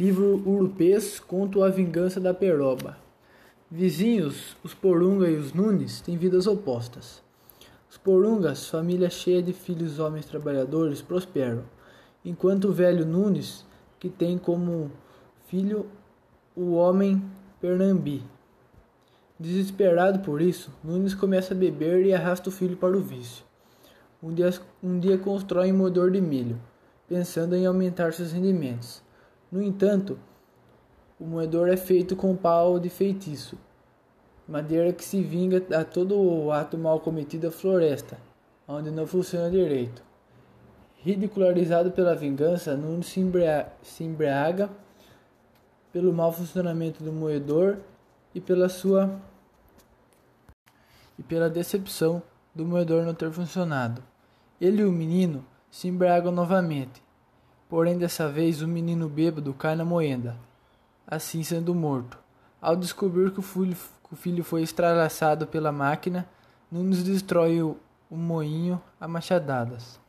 Livro Urupês conta a vingança da peroba. Vizinhos, os Porunga e os Nunes têm vidas opostas. Os Porungas, família cheia de filhos homens trabalhadores, prosperam, enquanto o velho Nunes, que tem como filho o homem Pernambi. Desesperado por isso, Nunes começa a beber e arrasta o filho para o vício. Um dia, um dia constrói um moedor de milho, pensando em aumentar seus rendimentos. No entanto, o moedor é feito com pau de feitiço, madeira que se vinga a todo o ato mal cometido à floresta, onde não funciona direito. Ridicularizado pela vingança, Nunes se, embrea se embriaga pelo mau funcionamento do moedor e pela sua e pela decepção do moedor não ter funcionado. Ele e o menino se embriagam novamente, Porém, dessa vez, o menino bêbado cai na moenda, assim sendo morto. Ao descobrir que o filho, que o filho foi estralaçado pela máquina, Nunes destrói o, o moinho a machadadas.